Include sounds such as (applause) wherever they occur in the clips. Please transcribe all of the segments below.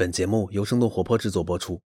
本节目由生动活泼制作播出。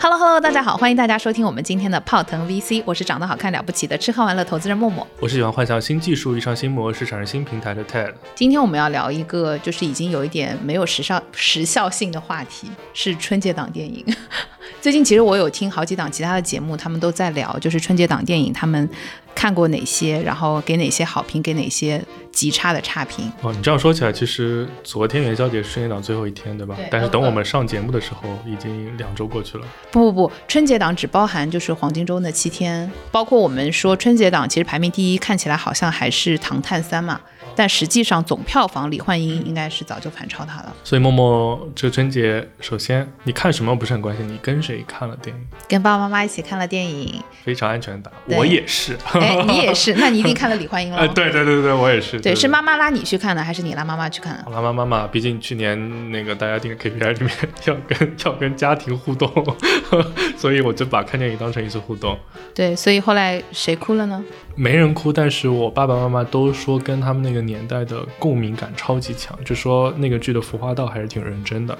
Hello Hello，大家好，欢迎大家收听我们今天的泡腾 VC，我是长得好看了不起的吃喝玩乐投资人默默。我是喜欢幻想新技术、遇上新模式、产生新平台的 TED。今天我们要聊一个就是已经有一点没有时效时效性的话题，是春节档电影。(laughs) 最近其实我有听好几档其他的节目，他们都在聊，就是春节档电影他们看过哪些，然后给哪些好评，给哪些极差的差评。哦，你这样说起来，其实昨天元宵节是春节档最后一天，对吧？对但是等我们上节目的时候，已经两周过去了。不不不，春节档只包含就是黄金周那七天，包括我们说春节档其实排名第一，看起来好像还是《唐探三》嘛，但实际上总票房李焕英应该是早就反超他了。所以默默这春节，首先你看什么不是很关心，你跟谁看了电影？跟爸爸妈妈一起看了电影，非常安全的我也是。哎，你也是，那你一定看了李焕英了。(laughs) 哎，对对对对，我也是。对，是妈妈拉你去看的，还是你拉妈妈去看的？我拉，妈妈嘛，毕竟去年那个大家定的 KPI 里面 (laughs) 要跟要跟家庭互动，(laughs) 所以我就把看电影当成一次互动。对，所以后来谁哭了呢？没人哭，但是我爸爸妈妈都说跟他们那个年代的共鸣感超级强，就说那个剧的服化道还是挺认真的，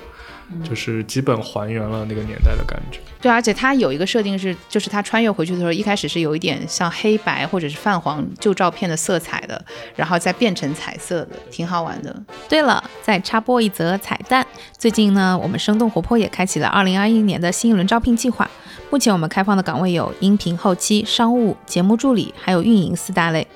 就是基本还原了那个年代的感觉。对，而且它有一个设定是，就是他穿越回去的时候，一开始是有一点像黑白或者是泛黄旧照片的色彩的，然后再变成彩色的，挺好玩的。对了，再插播一则彩蛋，最近呢，我们生动活泼也开启了2021年的新一轮招聘计划。目前我们开放的岗位有音频后期、商务、节目助理，还有运营四大类。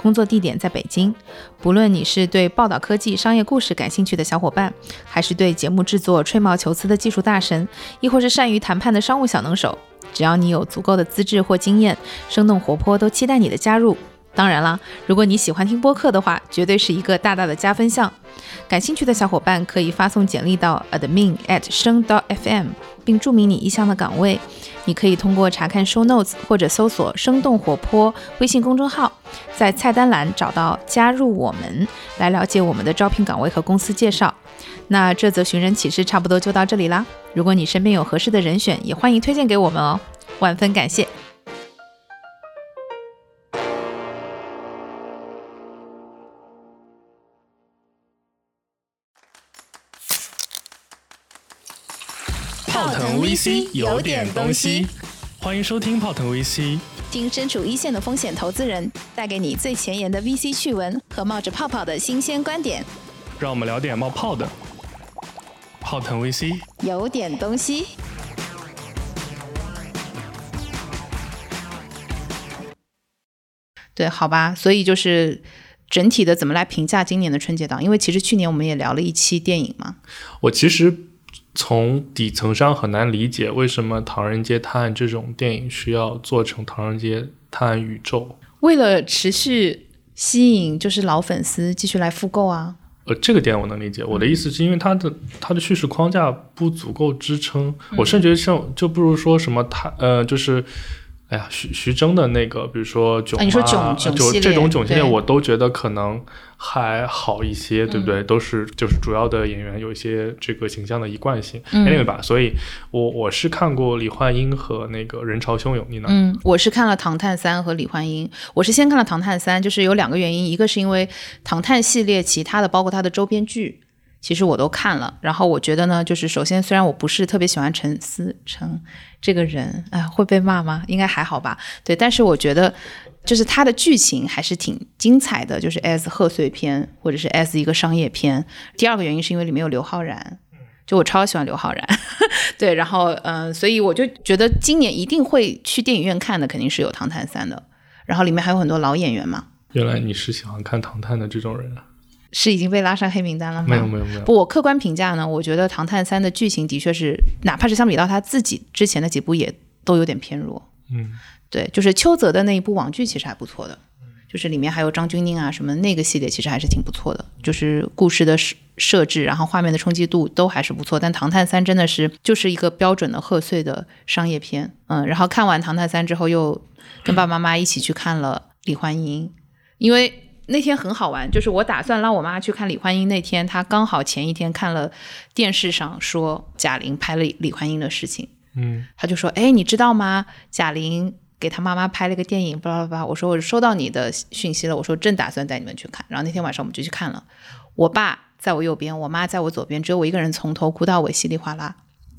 工作地点在北京。不论你是对报道科技、商业故事感兴趣的小伙伴，还是对节目制作吹毛求疵的技术大神，亦或是善于谈判的商务小能手，只要你有足够的资质或经验，生动活泼都期待你的加入。当然啦，如果你喜欢听播客的话，绝对是一个大大的加分项。感兴趣的小伙伴可以发送简历到 admin at 声 .fm，并注明你意向的岗位。你可以通过查看 show notes 或者搜索“生动活泼”微信公众号，在菜单栏找到“加入我们”，来了解我们的招聘岗位和公司介绍。那这则寻人启事差不多就到这里啦。如果你身边有合适的人选，也欢迎推荐给我们哦，万分感谢。VC 有点东西，欢迎收听泡腾 VC。听身处一线的风险投资人带给你最前沿的 VC 趣闻和冒着泡泡的新鲜观点，让我们聊点冒泡的。泡腾 VC，有点东西。对，好吧，所以就是整体的怎么来评价今年的春节档？因为其实去年我们也聊了一期电影嘛，我其实从底层上很难理解为什么《唐人街探案》这种电影需要做成《唐人街探案宇宙》。为了持续吸引就是老粉丝继续来复购啊。呃，这个点我能理解。我的意思是因为它的它的叙事框架不足够支撑，我甚至像就不如说什么它呃就是。哎呀，徐徐峥的那个，比如说囧、啊，啊你说囧囧就系列这种囧系列，我都觉得可能还好一些，对不对？都是就是主要的演员有一些这个形象的一贯性、嗯 a n y w a y 吧。所以我我是看过李焕英和那个人潮汹涌，你呢？嗯，我是看了《唐探三》和李焕英。我是先看了《唐探三》，就是有两个原因，一个是因为《唐探》系列其他的，包括它的周边剧，其实我都看了。然后我觉得呢，就是首先虽然我不是特别喜欢陈思诚这个人，哎，会被骂吗？应该还好吧。对，但是我觉得就是他的剧情还是挺精彩的，就是 as 贺岁片或者是 as 一个商业片。第二个原因是因为里面有刘昊然。就我超喜欢刘昊然，(laughs) 对，然后嗯、呃所以我就觉得今年一定会去电影院看的，肯定是有《唐探三》的，然后里面还有很多老演员嘛，原来你是喜欢看《唐探》的这种人啊？是已经被拉上黑名单了吗？没有没有没有。不，我客观评价呢，我觉得《唐探三》的剧情的确是，哪怕是相比到他自己之前的几部，也都有点偏弱。嗯，对，就是邱泽的那一部网剧其实还不错的，就是里面还有张钧甯啊什么那个系列，其实还是挺不错的，就是故事的设设置，然后画面的冲击度都还是不错。但《唐探三》真的是就是一个标准的贺岁的商业片，嗯，然后看完《唐探三》之后，又跟爸爸妈妈一起去看了李焕英，因为。那天很好玩，就是我打算让我妈去看李焕英。那天她刚好前一天看了电视上说贾玲拍了李焕英的事情，嗯，她就说：“哎，你知道吗？贾玲给她妈妈拍了个电影，巴拉巴拉。”我说：“我收到你的讯息了。”我说：“正打算带你们去看。”然后那天晚上我们就去看了。我爸在我右边，我妈在我左边，只有我一个人从头哭到尾，稀里哗啦。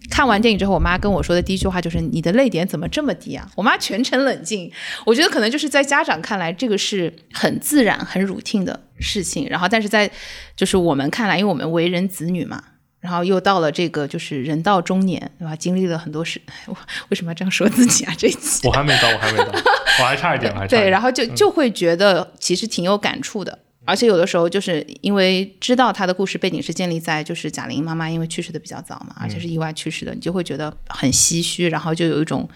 看完电影之后，我妈跟我说的第一句话就是：“你的泪点怎么这么低啊？”我妈全程冷静。我觉得可能就是在家长看来，这个是很自然、很 routine 的事情。然后，但是在就是我们看来，因为我们为人子女嘛，然后又到了这个就是人到中年，对吧？经历了很多事，我 (laughs) 为什么要这样说自己啊？这一期我还没到，我还没到，我还差一点，我还差一点对，然后就就会觉得其实挺有感触的。而且有的时候就是因为知道他的故事背景是建立在就是贾玲妈妈因为去世的比较早嘛，而且是意外去世的，你就会觉得很唏嘘，然后就有一种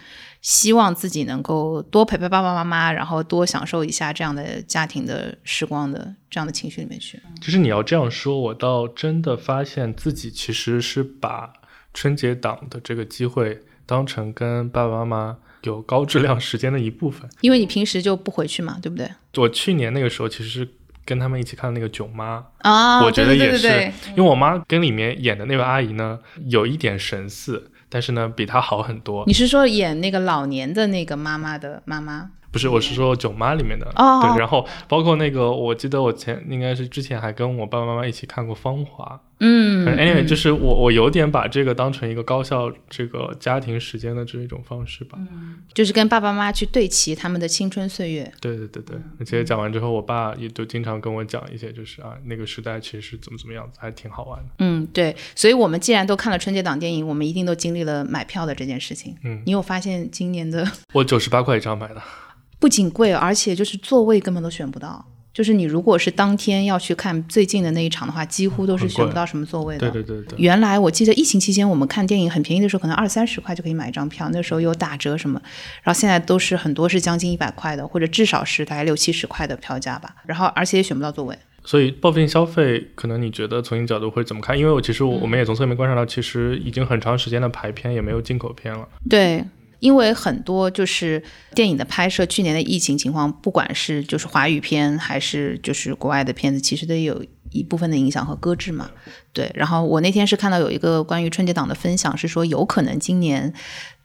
希望自己能够多陪陪爸爸妈妈，然后多享受一下这样的家庭的时光的这样的情绪里面去。其实你要这样说，我倒真的发现自己其实是把春节档的这个机会当成跟爸爸妈妈有高质量时间的一部分。因为你平时就不回去嘛，对不对？我去年那个时候其实是跟他们一起看那个《囧妈》啊，我觉得也是，对对对因为我妈跟里面演的那位阿姨呢，有一点神似，但是呢比她好很多。你是说演那个老年的那个妈妈的妈妈？不是，我是说《囧妈》里面的。哦对，然后包括那个，我记得我前应该是之前还跟我爸爸妈妈一起看过《芳华》。嗯 Anyway，就是我我有点把这个当成一个高效这个家庭时间的这一种方式吧。就是跟爸爸妈妈去对齐他们的青春岁月。对对对对，而且讲完之后，我爸也就经常跟我讲一些，就是啊那个时代其实是怎么怎么样子，还挺好玩的。嗯，对，所以我们既然都看了春节档电影，我们一定都经历了买票的这件事情。嗯你有发现今年的我九十八块一张买的，不仅贵，而且就是座位根本都选不到。就是你如果是当天要去看最近的那一场的话，几乎都是选不到什么座位的。对对对对。原来我记得疫情期间我们看电影很便宜的时候，可能二三十块就可以买一张票，那时候有打折什么，然后现在都是很多是将近一百块的，或者至少是大概六七十块的票价吧。然后而且也选不到座位。所以报复性消费，可能你觉得从你角度会怎么看？因为我其实我我们也从侧面观察到，其实已经很长时间的排片也没有进口片了。对，因为很多就是电影的拍摄，去年的疫情情况，不管是就是华语片还是就是国外的片子，其实都有一部分的影响和搁置嘛。对，然后我那天是看到有一个关于春节档的分享，是说有可能今年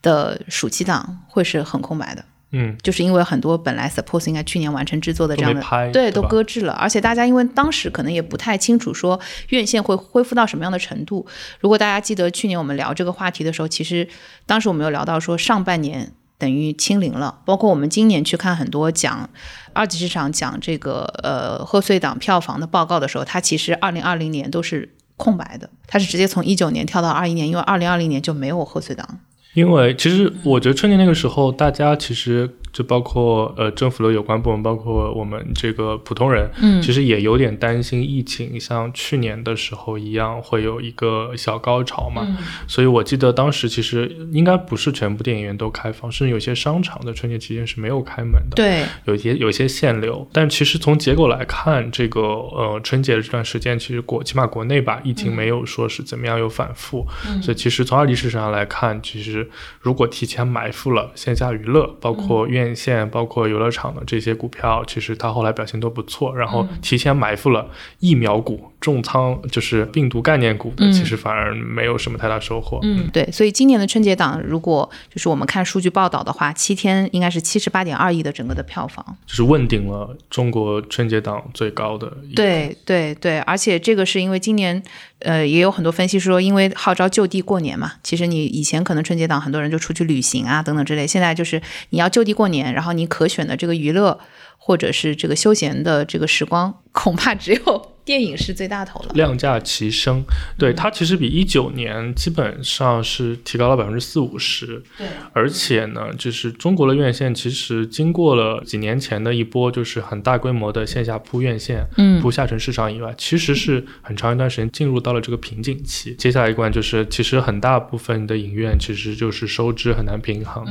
的暑期档会是很空白的。嗯，就是因为很多本来 suppose 应该去年完成制作的这样的拍对，都搁置了，而且大家因为当时可能也不太清楚说院线会恢复到什么样的程度。如果大家记得去年我们聊这个话题的时候，其实当时我们有聊到说上半年等于清零了，包括我们今年去看很多讲二级市场讲这个呃贺岁档票房的报告的时候，它其实二零二零年都是空白的，它是直接从一九年跳到二一年，因为二零二零年就没有贺岁档。因为其实我觉得春节那个时候，大家其实就包括呃政府的有关部门，包括我们这个普通人，嗯。其实也有点担心疫情像去年的时候一样会有一个小高潮嘛。所以我记得当时其实应该不是全部电影院都开放，甚至有些商场在春节期间是没有开门的。对，有些有些限流，但其实从结果来看，这个呃春节的这段时间，其实国起码国内吧，疫情没有说是怎么样有反复，所以其实从二级市场上来看，其实如果提前埋伏了线下娱乐，包括院线、包括游乐场的这些股票，其实它后来表现都不错。然后提前埋伏了疫苗股、重仓就是病毒概念股的，嗯其实反而没有什么太大收获。嗯，对，所以今年的春节档，如果就是我们看数据报道的话，七天应该是七十八点二亿的整个的票房。就是问鼎了中国春节档最高的对对对，而且这个是因为今年，呃，也有很多分析说，因为号召就地过年嘛。其实你以前可能春节档很多人就出去旅行啊等等之类，现在就是你要就地过年，然后你可选的这个娱乐或者是这个休闲的这个时光，恐怕只有电影是最大头了。量价齐升，对它其实比一九年基本上是提高了百分之四五十，对，而且呢，就是中国的院线其实经过了几年前的一波就是很大规模的线下铺院线、嗯。铺下沉市场以外，其实是很长一段时间进入到了这个瓶颈期。接下来一关就是，其实很大部分的影院其实就是收支很难平衡，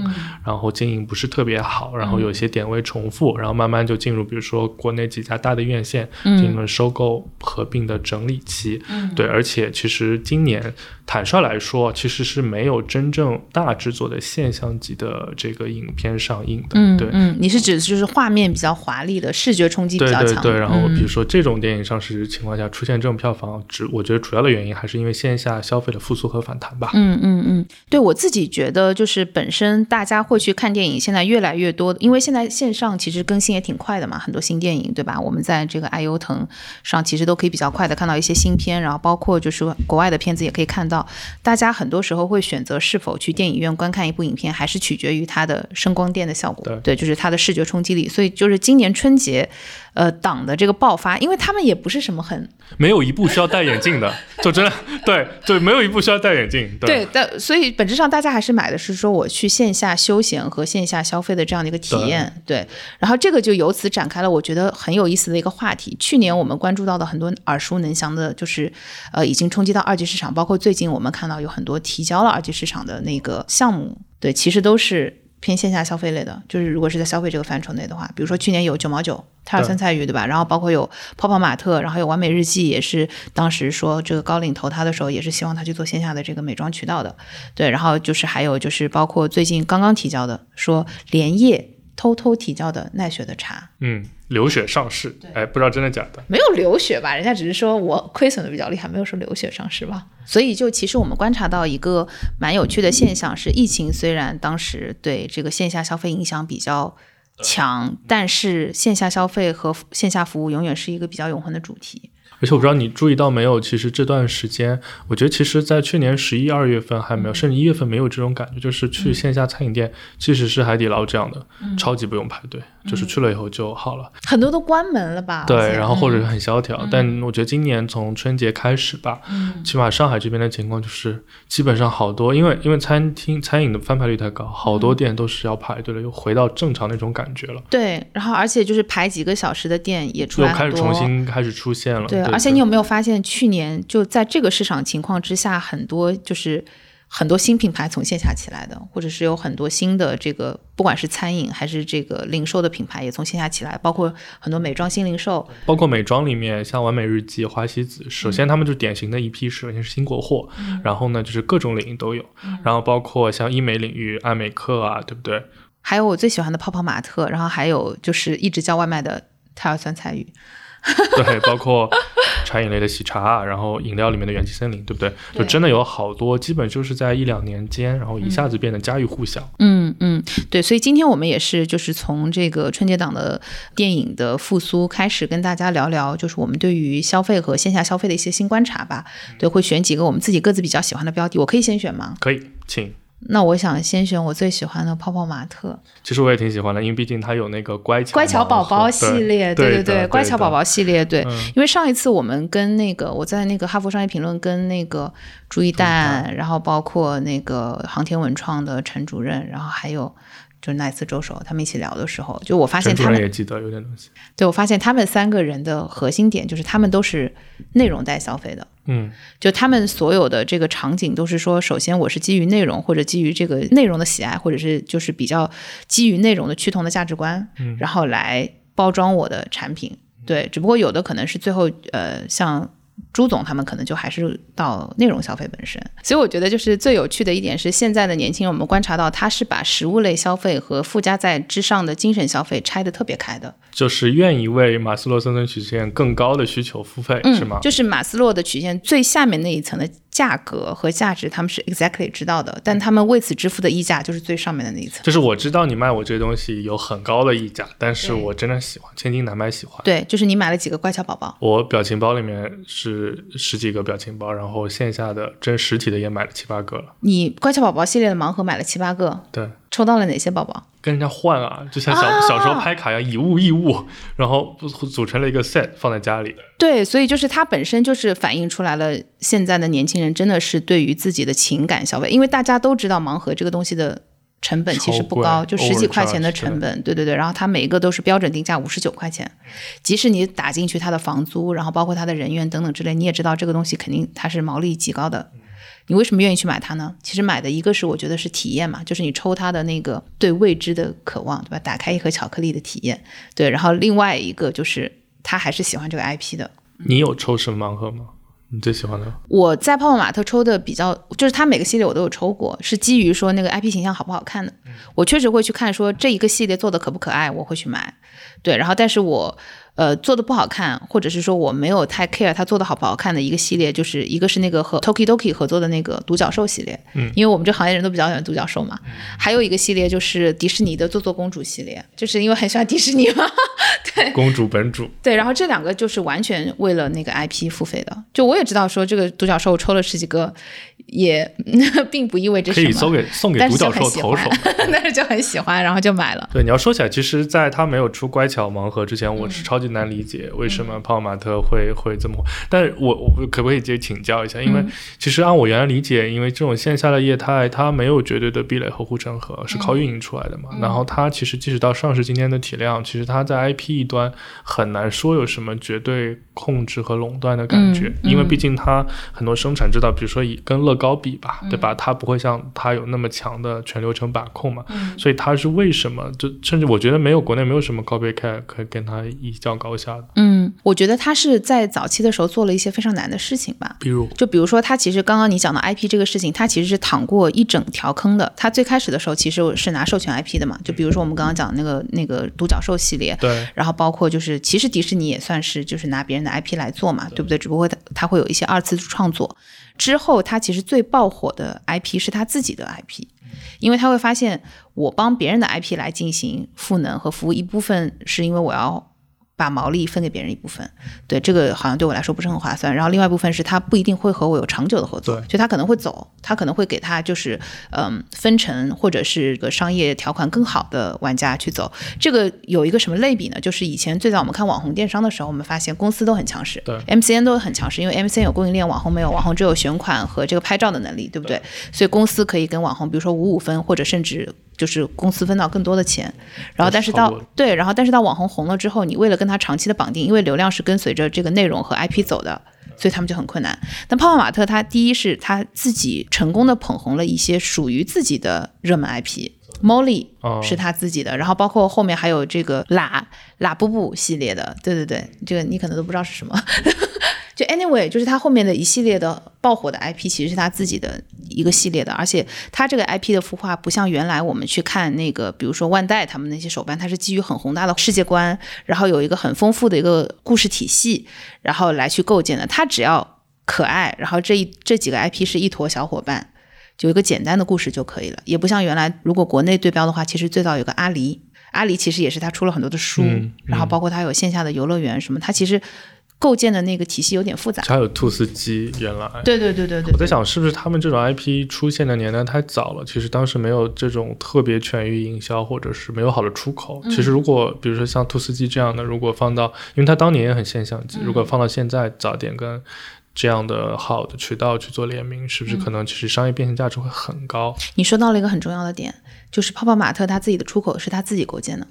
然后经营不是特别好，然后有些点位重复，然后慢慢就进入比如说国内几家大的院线进行了收购合并的整理期。对，而且其实今年坦率来说，其实是没有真正大制作的现象级的这个影片上映的。对。嗯嗯，你是指就是画面比较华丽的视觉冲击比较强，对对对，然后比如嗯说这种电影上市情况下出现这种票房，只我觉得主要的原因还是因为线下消费的复苏和反弹吧。嗯嗯嗯，对我自己觉得，就是本身大家会去看电影，现在越来越多，因为现在线上其实更新也挺快的嘛，很多新电影，对吧？我们在这个爱优腾上其实都可以比较快的看到一些新片，然后包括就是国外的片子也可以看到。大家很多时候会选择是否去电影院观看一部影片，还是取决于它的声光电的效果，对，就是它的视觉冲击力。所以就是今年春节。呃，党的这个爆发，因为他们也不是什么很没有一部需要戴眼镜的，就真的对对，没有一部需要戴眼镜。对，但所以本质上大家还是买的是说我去线下休闲和线下消费的这样的一个体验。对，然后这个就由此展开了我觉得很有意思的一个话题。去年我们关注到的很多耳熟能详的，就是呃已经冲击到二级市场，包括最近我们看到有很多提交了二级市场的那个项目，对，其实都是。偏线下消费类的，就是如果是在消费这个范畴内的话，比如说去年有九毛九泰尔酸菜鱼，对吧？然后包括有泡泡玛特，然后有完美日记，也是当时说这个高领投他的时候，也是希望他去做线下的这个美妆渠道的。对，然后就是还有就是包括最近刚刚提交的，说连夜偷偷提交的奈雪的茶，嗯。流血上市，哎，不知道真的假的？没有流血吧？人家只是说我亏损的比较厉害，没有说流血上市吧？所以就其实我们观察到一个蛮有趣的现象是，疫情虽然当时对这个线下消费影响比较强，但是线下消费和线下服务永远是一个比较永恒的主题。而且我不知道你注意到没有，其实这段时间，我觉得其实，在去年十一二月份还没有，甚至一月份没有这种感觉，就是去线下餐饮店，即使是海底捞这样的，超级不用排队，就是去了以后就好了。很多都关门了吧？对，然后或者是很萧条。但我觉得今年从春节开始吧，起码上海这边的情况就是，基本上好多，因为因为餐厅餐饮的翻牌率太高，好多店都是要排队了，又回到正常那种感觉了。对，然后而且就是排几个小时的店也出来又开始重新开始出现了。对。而且你有没有发现，去年就在这个市场情况之下，很多就是很多新品牌从线下起来的，或者是有很多新的这个，不管是餐饮还是这个零售的品牌也从线下起来，包括很多美妆新零售，包括美妆里面像完美日记、花西子，首先他们就典型的一批是首先是新国货，然后呢就是各种领域都有，然后包括像医美领域爱美客啊，对不对？还有我最喜欢的泡泡玛特，然后还有就是一直叫外卖的泰尔酸菜鱼。(laughs) 对，包括茶饮类的喜茶，然后饮料里面的元气森林，对不对？就真的有好多，基本就是在一两年间，然后一下子变得家喻户晓。嗯嗯，对，所以今天我们也是，就是从这个春节档的电影的复苏开始，跟大家聊聊，就是我们对于消费和线下消费的一些新观察吧。对，会选几个我们自己各自比较喜欢的标的，我可以先选吗？可以，请。那我想先选我最喜欢的泡泡玛特。其实我也挺喜欢的，因为毕竟它有那个乖巧乖巧宝宝系列，对对对，乖巧宝宝系列，对。因为上一次我们跟那个我在那个哈佛商业评论跟那个朱一蛋，然后包括那个航天文创的陈主任，然后还有就是奈斯周手他们一起聊的时候，就我发现他们也记得有点东西。对，我发现他们三个人的核心点就是他们都是内容带消费的。嗯，就他们所有的这个场景都是说，首先我是基于内容或者基于这个内容的喜爱，或者是就是比较基于内容的趋同的价值观，然后来包装我的产品。对，只不过有的可能是最后呃像。朱总他们可能就还是到内容消费本身，所以我觉得就是最有趣的一点是，现在的年轻人我们观察到他是把食物类消费和附加在之上的精神消费拆得特别开的，就是愿意为马斯洛生存曲线更高的需求付费，是吗？就是马斯洛的曲线最下面那一层的。价格和价值他们是 exactly 知道的，但他们为此支付的溢价就是最上面的那一层。就是我知道你卖我这些东西有很高的溢价，但是我真的喜欢，千金难买喜欢。对，就是你买了几个乖巧宝宝？我表情包里面是十几个表情包，然后线下的真实体的也买了七八个了。你乖巧宝宝系列的盲盒买了七八个？对。抽到了哪些宝宝？跟人家换啊，就像小小时候拍卡一样，以物易物，然后组成了一个 set 放在家里。对，所以就是它本身就是反映出来了，现在的年轻人真的是对于自己的情感消费，因为大家都知道盲盒这个东西的成本其实不高，就十几块钱的成本。对对对，然后它每一个都是标准定价五十九块钱，即使你打进去它的房租，然后包括它的人员等等之类，你也知道这个东西肯定它是毛利极高的。你为什么愿意去买它呢？其实买的一个是我觉得是体验嘛，就是你抽它的那个对未知的渴望，对吧？打开一盒巧克力的体验，对。然后另外一个就是他还是喜欢这个 IP 的。你有抽什么盲盒吗？你最喜欢的？我在泡泡玛特抽的比较，就是它每个系列我都有抽过，是基于说那个 IP 形象好不好看的。我确实会去看说这一个系列做的可不可爱，我会去买。对，然后但是我。呃，做的不好看，或者是说我没有太 care 它做的好不好看的一个系列，就是一个是那个和 Tokidoki 合作的那个独角兽系列，嗯，因为我们这行业人都比较喜欢独角兽嘛。还有一个系列就是迪士尼的做做公主系列，就是因为很喜欢迪士尼嘛。对，公主本主。对，然后这两个就是完全为了那个 IP 付费的。就我也知道说这个独角兽抽了十几个。也 (laughs) 并不意味着可以送给送给独角兽投手，(laughs) 但是就很喜欢，然后就买了。对，你要说起来，其实在他没有出乖巧盲盒之前，我是超级难理解为什么泡泡玛特会会这么火。但是我我可不可以直接请教一下？因为其实按我原来理解，因为这种线下的业态，它没有绝对的壁垒和护城河，是靠运营出来的嘛。然后它其实即使到上市今天的体量，其实它在 IP 一端很难说有什么绝对控制和垄断的感觉，因为毕竟它很多生产制造，比如说以跟乐高比吧，对吧？它不会像它有那么强的全流程把控嘛，所以它是为什么？就甚至我觉得没有国内没有什么高 c a 可以跟它一较高下的。嗯，我觉得它是在早期的时候做了一些非常难的事情吧，比如，就比如说它其实刚刚你讲的 IP 这个事情，它其实是躺过一整条坑的。它最开始的时候其实是拿授权 IP 的嘛，就比如说我们刚刚讲那个那个独角兽系列，对，然后包括就是其实迪士尼也算是就是拿别人的 IP 来做嘛，对不对？只不过它它会有一些二次创作。之后，他其实最爆火的 IP 是他自己的 IP，因为他会发现，我帮别人的 IP 来进行赋能和服务，一部分是因为我要。把毛利分给别人一部分，对这个好像对我来说不是很划算。然后另外一部分是他不一定会和我有长久的合作，就他可能会走，他可能会给他就是嗯分成或者是个商业条款更好的玩家去走。这个有一个什么类比呢？就是以前最早我们看网红电商的时候，我们发现公司都很强势，对 MCN 都很强势，因为 MCN 有供应链，网红没有，网红只有选款和这个拍照的能力，对不对？所以公司可以跟网红，比如说五五分，或者甚至。就是公司分到更多的钱，然后但是到对，然后但是到网红红了之后，你为了跟他长期的绑定，因为流量是跟随着这个内容和 IP 走的，所以他们就很困难。但泡泡玛特他第一是他自己成功的捧红了一些属于自己的热门 IP，Molly 是他自己的，然后包括后面还有这个拉拉布布系列的，对对对，这个你可能都不知道是什么。(laughs) 就 anyway，就是他后面的一系列的爆火的 IP，其实是他自己的一个系列的，而且他这个 IP 的孵化不像原来我们去看那个，比如说万代他们那些手办，它是基于很宏大的世界观，然后有一个很丰富的一个故事体系，然后来去构建的。他只要可爱，然后这一这几个 IP 是一坨小伙伴，就一个简单的故事就可以了。也不像原来，如果国内对标的话，其实最早有个阿狸，阿狸其实也是他出了很多的书，然后包括他有线下的游乐园什么，他其实。构建的那个体系有点复杂，还有兔斯基原来，对对对对对。我在想，是不是他们这种 IP 出现的年代太早了？其实当时没有这种特别全域营销，或者是没有好的出口。其实如果比如说像兔斯基这样的，如果放到，因为他当年也很现象级，如果放到现在，早点跟这样的好的渠道去做联名，是不是可能其实商业变现价值会很高？你说到了一个很重要的点，就是泡泡玛特他自己的出口是他自己构建的。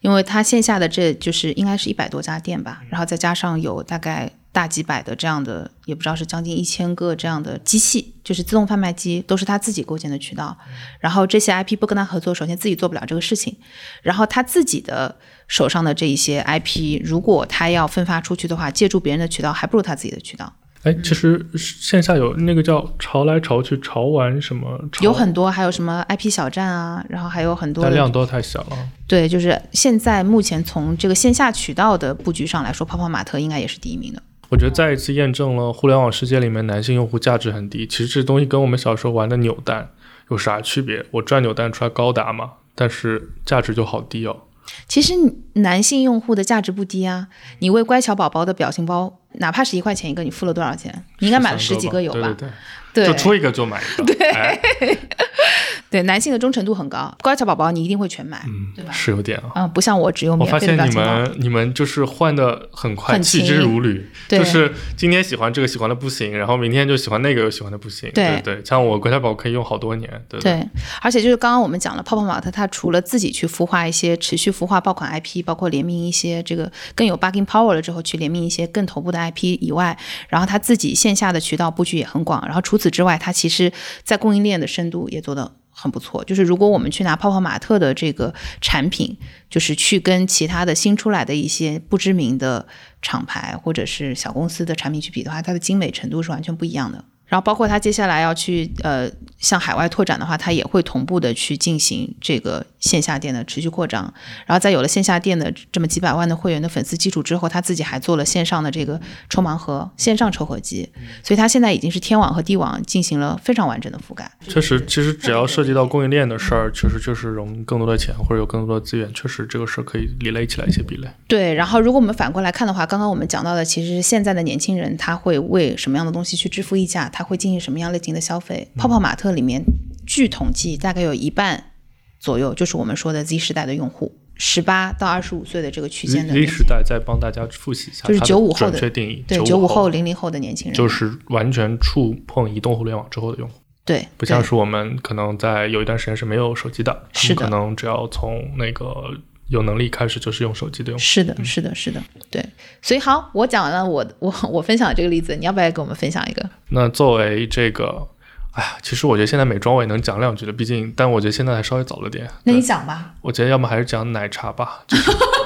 因为它线下的这就是应该是一百多家店吧，然后再加上有大概大几百的这样的，也不知道是将近一千个这样的机器，就是自动贩卖机，都是他自己构建的渠道。然后这些 IP 不跟他合作，首先自己做不了这个事情。然后他自己的手上的这一些 IP，如果他要分发出去的话，借助别人的渠道，还不如他自己的渠道。哎，其实线下有那个叫潮来潮去潮玩什么，有很多，还有什么 IP 小站啊，然后还有很多，但量都太小了。对，就是现在目前从这个线下渠道的布局上来说，泡泡玛特应该也是第一名的。我觉得再一次验证了互联网世界里面男性用户价值很低。其实这东西跟我们小时候玩的扭蛋有啥区别？我转扭蛋出来高达嘛，但是价值就好低哦。其实男性用户的价值不低啊，你为乖巧宝宝的表情包。哪怕是一块钱一个，你付了多少钱？你应该买了十几个有吧？对，就出一个就买一个。对，(laughs) 对，男性的忠诚度很高，乖巧宝宝你一定会全买，对吧？是有点啊。嗯，不像我只有免费的我发现你们你们就是换的很快，弃之如履。就是今天喜欢这个喜欢的不行，然后明天就喜欢那个又喜欢的不行。对对，像我乖巧宝可以用好多年。对对，而且就是刚刚我们讲了，泡泡玛特它除了自己去孵化一些持续孵化爆款 IP，包括联名一些这个更有 bargaining power 了之后，去联名一些更头部的 IP 以外，然后它自己线下的渠道布局也很广。然后除除此之外，它其实在供应链的深度也做得很不错。就是如果我们去拿泡泡玛特的这个产品，就是去跟其他的新出来的一些不知名的厂牌或者是小公司的产品去比的话，它的精美程度是完全不一样的。然后包括他接下来要去呃向海外拓展的话，他也会同步的去进行这个线下店的持续扩张。然后在有了线下店的这么几百万的会员的粉丝基础之后，他自己还做了线上的这个抽盲盒、线上抽盒机，所以他现在已经是天网和地网进行了非常完整的覆盖。确实，其实只要涉及到供应链的事儿，确实就是融更多的钱或者有更多的资源，确实这个事儿可以理类起来一些壁垒。对，然后如果我们反过来看的话，刚刚我们讲到的，其实现在的年轻人他会为什么样的东西去支付溢价，他会进行什么样类型的消费？泡泡玛特里面。据统计，大概有一半左右就是我们说的 Z 时代的用户，十八到二十五岁的这个区间的。Z 时代再帮大家复习一下，就是九五后的确定义，对九五后、零零后的年轻人，就是完全触碰移动互联网之后的用户。对，不像是我们可能在有一段时间是没有手机的，是可能只要从那个有能力开始就是用手机的用户。是的，是的，是的，对。所以好，我讲完了我我我分享的这个例子，你要不要给我们分享一个？那作为这个。哎呀，其实我觉得现在美妆我也能讲两句的，毕竟，但我觉得现在还稍微早了点。那你讲吧。我觉得要么还是讲奶茶吧。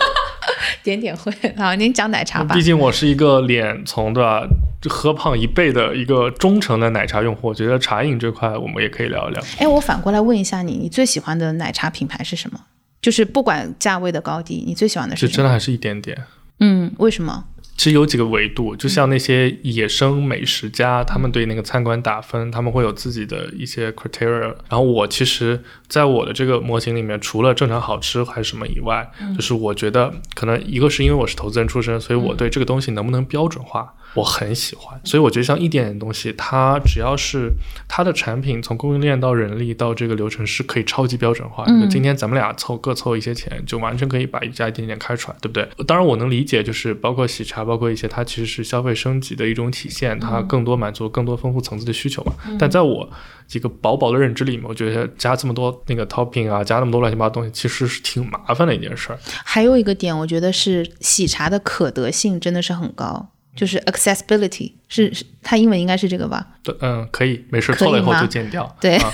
(laughs) 点点会好，您讲奶茶吧。毕竟我是一个脸从对吧，喝胖一倍的一个忠诚的奶茶用户，我觉得茶饮这块我们也可以聊一聊。哎，我反过来问一下你，你最喜欢的奶茶品牌是什么？就是不管价位的高低，你最喜欢的是？就真的还是一点点。嗯，为什么？其实有几个维度，就像那些野生美食家，他们对那个餐馆打分，他们会有自己的一些 criteria。然后我其实，在我的这个模型里面，除了正常好吃还是什么以外，就是我觉得可能一个是因为我是投资人出身，所以我对这个东西能不能标准化。我很喜欢，所以我觉得像一点点东西，它只要是它的产品从供应链到人力到这个流程是可以超级标准化。嗯，今天咱们俩凑各凑一些钱，就完全可以把一家一点点开出来，对不对？当然我能理解，就是包括喜茶，包括一些它其实是消费升级的一种体现，它更多满足更多丰富层次的需求嘛。但在我几个薄薄的认知里面，我觉得加这么多那个 topping 啊，加那么多乱七八糟东西，其实是挺麻烦的一件事儿。还有一个点，我觉得是喜茶的可得性真的是很高。就是 accessibility 是是，它英文应该是这个吧？对，嗯，可以，没事，错了以后就剪掉。对。(laughs)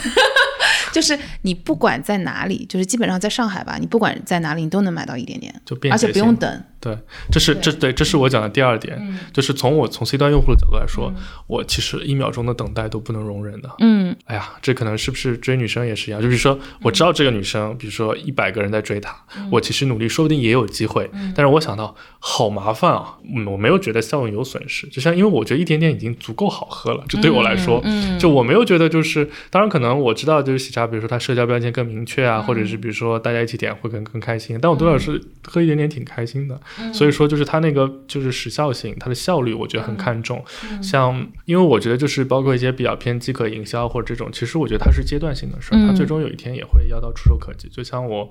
就是你不管在哪里，就是基本上在上海吧，你不管在哪里，你都能买到一点点，就而且不用等。对，这是这对，这是我讲的第二点，就是从我从 C 端用户的角度来说，我其实一秒钟的等待都不能容忍的。嗯，哎呀，这可能是不是追女生也是一样？就比如说，我知道这个女生，比如说一百个人在追她，我其实努力，说不定也有机会。但是我想到好麻烦啊，嗯，我没有觉得效用有损失。就像因为我觉得一点点已经足够好喝了，就对我来说，就我没有觉得就是，当然可能我知道就是喜茶，比如说它社交标签更明确啊，或者是比如说大家一起点会更更开心。但我多少是喝一点点挺开心的。所以说，就是它那个就是时效性，它的效率，我觉得很看重。像，因为我觉得就是包括一些比较偏饥渴营销或者这种，其实我觉得它是阶段性的事儿，它最终有一天也会要到触手可及。就像我。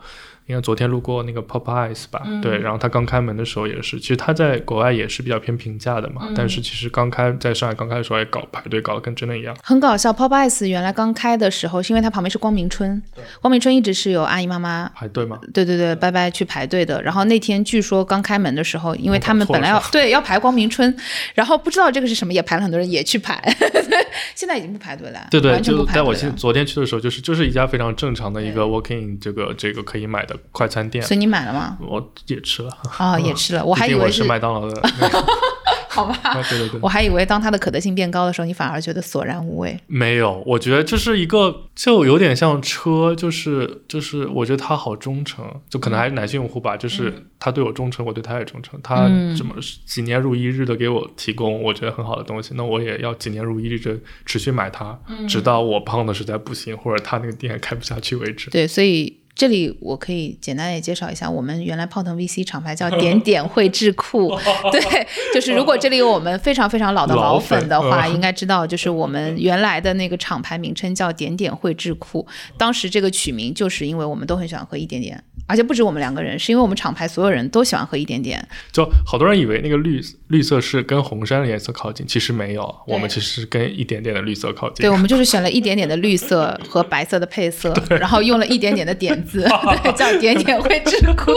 因为昨天路过那个 Popeyes 吧，对，然后他刚开门的时候也是，其实他在国外也是比较偏平价的嘛，但是其实刚开在上海刚开的时候也搞排队搞得跟真的一样，很搞笑。Popeyes 原来刚开的时候，是因为它旁边是光明村，光明村一直是有阿姨妈妈排队嘛，对对对，拜拜去排队的。然后那天据说刚开门的时候，因为他们本来要对要排光明村，然后不知道这个是什么，也排了很多人也去排，(laughs) 现在已经不排队了，对对，完全不排队。我昨天去的时候，就是就是一家非常正常的一个 walking 这个这个可以买的。快餐店，所以你买了吗？我也吃了啊，也吃了。我还以为是麦当劳的。(laughs) 好吧，对对对，我还以为当它的可得性变高的时候，你反而觉得索然无味。没有，我觉得这是一个，就有点像车，就是就是，我觉得它好忠诚，就可能还是男性用户吧，就是他对我忠诚，我对他也忠诚。他这么几年如一日的给我提供我觉得很好的东西，那我也要几年如一日的持续买它，直到我胖的实在不行，或者他那个店开不下去为止。对，所以。这里我可以简单也介绍一下，我们原来泡腾 VC 厂牌叫点点汇智库，(laughs) 对，就是如果这里有我们非常非常老的老粉的话，应该知道，就是我们原来的那个厂牌名称叫点点汇智库，当时这个取名就是因为我们都很喜欢喝一点点。而且不止我们两个人，是因为我们厂牌所有人都喜欢喝一点点。就好多人以为那个绿绿色是跟红山的颜色靠近，其实没有，我们其实是跟一点点的绿色靠近。对，我们 (laughs) 就是选了一点点的绿色和白色的配色，然后用了一点点的点字，对，叫点点会智库。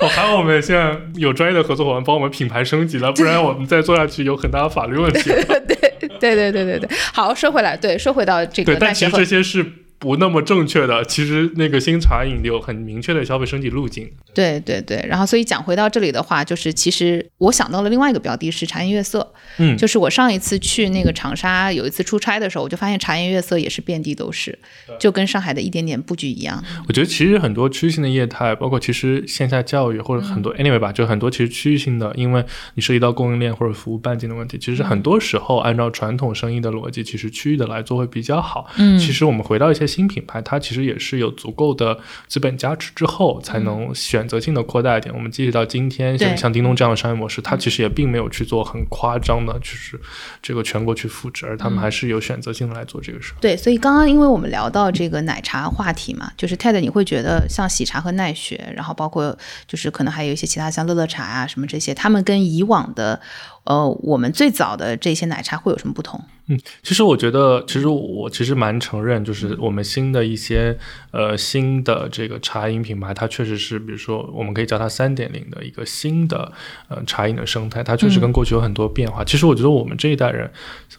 我，还好我们现在有专业的合作伙伴帮我们品牌升级了，不然我们再做下去有很大的法律问题。(laughs) 对对对对对对对。好，说回来，对，说回到这个，但其实这些是。不那么正确的，其实那个新茶饮有很明确的消费升级路径。对对对，然后所以讲回到这里的话，就是其实我想到了另外一个标的是茶颜悦色，嗯，就是我上一次去那个长沙有一次出差的时候，我就发现茶颜悦色也是遍地都是，就跟上海的一点点布局一样。我觉得其实很多区域性的业态，包括其实线下教育或者很多 anyway 吧，就很多其实区域性的，因为你涉及到供应链或者服务半径的问题，其实很多时候按照传统生意的逻辑，其实区域的来做会比较好。嗯，其实我们回到一些新品牌，它其实也是有足够的资本加持之后，才能选择性的扩大一点。我们即使到今天，像像叮咚这样的商业模式，它其实也并没有去做很夸张的，就是这个全国去复制，而他们还是有选择性的来做这个事儿。对，所以刚刚因为我们聊到这个奶茶话题嘛，就是 Ted，你会觉得像喜茶和奈雪，然后包括就是可能还有一些其他像乐乐茶啊什么这些，他们跟以往的。呃，我们最早的这些奶茶会有什么不同？嗯，其实我觉得，其实我其实蛮承认，就是我们新的一些呃新的这个茶饮品牌，它确实是，比如说我们可以叫它三点零的一个新的呃茶饮的生态，它确实跟过去有很多变化。其实我觉得我们这一代人，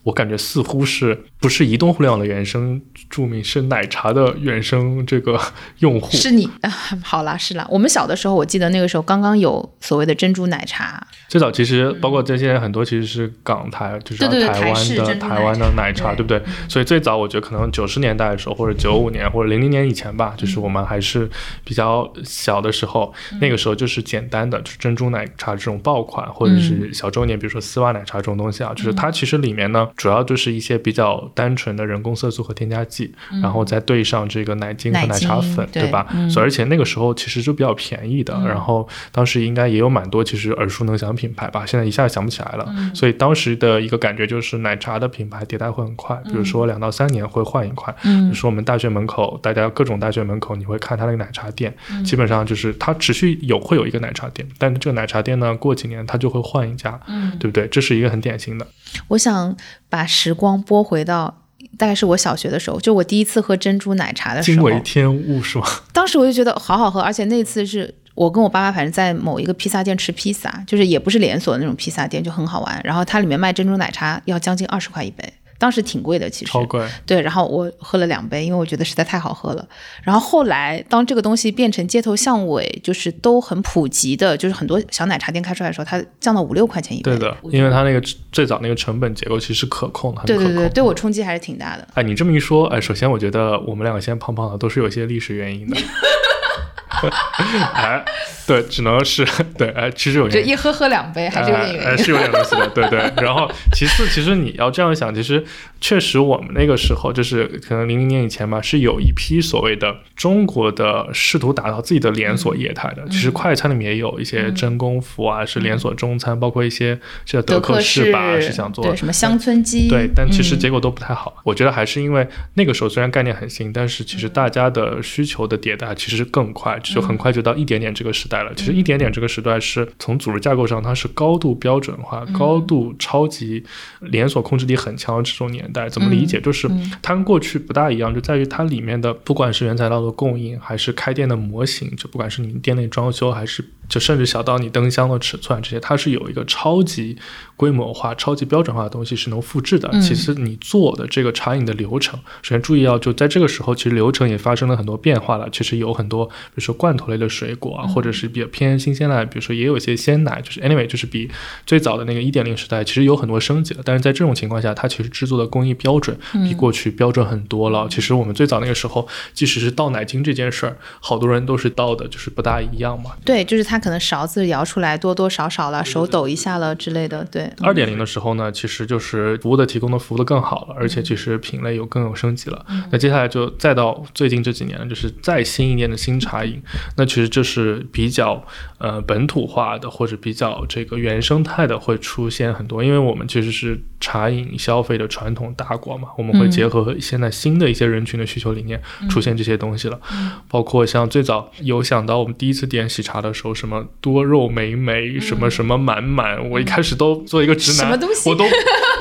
我感觉似乎是不是移动互联网的原生著名，是奶茶的原生这个用户。是你，好啦，是啦。我们小的时候，我记得那个时候刚刚有所谓的珍珠奶茶。最早其实包括这些。很多其实是港台，就是台湾的台湾的奶茶，对。不对？所以最早我觉得可能九十年代的时候，或者九五年或者零零年以前吧，就是我们还是比较小的时候，那个时候就是简单的，就是珍珠奶茶这种爆款，或者是小周年，比如说丝袜奶茶这种东西啊，就是它其实里面呢，主要就是一些比较单纯的人工色素和添加剂，然后再兑上这个奶精和奶茶粉，对吧？所以而且那个时候其实就比较便宜的，然后当时应该也有蛮多其实耳熟能详品牌吧，现在一下想不起来。来了，所以当时的一个感觉就是奶茶的品牌迭代会很快，比如说两到三年会换一块。嗯，比如说我们大学门口，大家各种大学门口，你会看它那个奶茶店，基本上就是它持续有会有一个奶茶店，但这个奶茶店呢，过几年它就会换一家，嗯，对不对？这是一个很典型的。我想把时光拨回到大概是我小学的时候，就我第一次喝珍珠奶茶的时候，惊为天物是吗？当时我就觉得好好喝，而且那次是。我跟我爸爸反正在某一个披萨店吃披萨，就是也不是连锁的那种披萨店，就很好玩。然后它里面卖珍珠奶茶要将近二十块一杯，当时挺贵的，其实超贵。对，然后我喝了两杯，因为我觉得实在太好喝了。然后后来当这个东西变成街头巷尾，就是都很普及的，就是很多小奶茶店开出来的时候，它降到五六块钱一杯。对的，因为它那个最早那个成本结构其实是可控的，对对对，对我冲击还是挺大的。哎，你这么一说，哎，首先我觉得我们两个现在胖胖的都是有一些历史原因的。(laughs) 哎，对，只能是对，哎，其实有就一喝喝两杯还是有点原因，是有点东西的，对对。然后其次，其实你要这样想，其实确实我们那个时候就是可能零零年以前吧，是有一批所谓的中国的试图打造自己的连锁业态的。其实快餐里面也有一些真功夫啊，是连锁中餐，包括一些这德克士吧，是想做什么乡村鸡，对，但其实结果都不太好。我觉得还是因为那个时候虽然概念很新，但是其实大家的需求的迭代其实更快。就很快就到一点点这个时代了。其实一点点这个时代是从组织架构上，它是高度标准化、高度超级连锁控制力很强的这种年代。怎么理解？就是它跟过去不大一样，就在于它里面的不管是原材料的供应，还是开店的模型，就不管是你们店内装修，还是就甚至小到你灯箱的尺寸这些，它是有一个超级规模化、超级标准化的东西是能复制的。其实你做的这个茶饮的流程，首先注意要就在这个时候，其实流程也发生了很多变化了。其实有很多，比如说。罐头类的水果啊，或者是比较偏新鲜的，比如说也有一些鲜奶，就是 anyway，就是比最早的那个一点零时代其实有很多升级了。但是在这种情况下，它其实制作的工艺标准比过去标准很多了。其实我们最早那个时候，即使是倒奶精这件事儿，好多人都是倒的，就是不大一样嘛。对，就是它可能勺子摇出来多多少少了，手抖一下了之类的。对，二点零的时候呢，其实就是服务的提供的服务的更好了，而且其实品类有更有升级了。那接下来就再到最近这几年，就是再新一点的新茶饮。那其实这是比较呃本土化的，或者比较这个原生态的，会出现很多。因为我们其实是茶饮消费的传统大国嘛，我们会结合现在新的一些人群的需求理念，出现这些东西了。包括像最早有想到我们第一次点喜茶的时候，什么多肉美美，什么什么满满，我一开始都做一个直男，我都